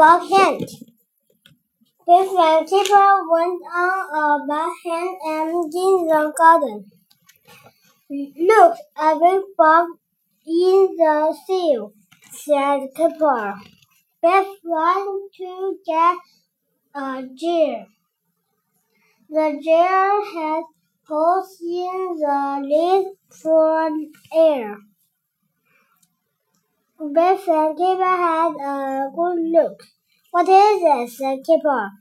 bug hunt. And Kipper went on a bug hunt and in the garden. Look, a big bug in the sill, said Kipper. Biff ran to get a jar. The jar had holes in the lid for air. Biff and Kipper had a good look. What is it? said.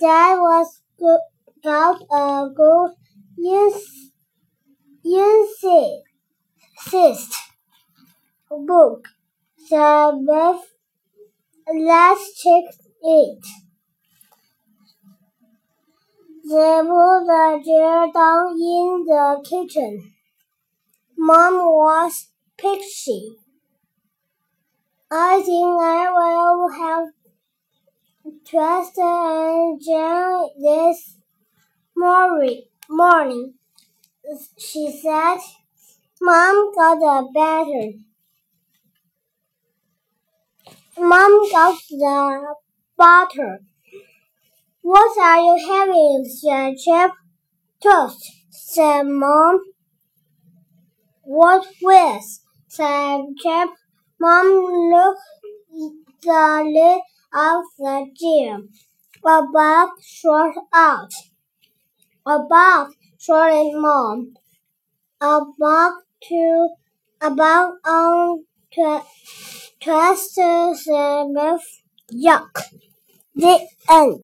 That was got a good insist book, said Biff. Let's check it. They put the chair down in the kitchen. Mom was pixie. I think I will have toast and jam this morning. She said. Mom got the batter. Mom got the butter. What are you having? said Chip. Toast, said Mom. What with? said Chip. Mom looked the lid of the jar. A shot out. A shouted Mom. A to a on tw- twist said Biff. Yuck. The end.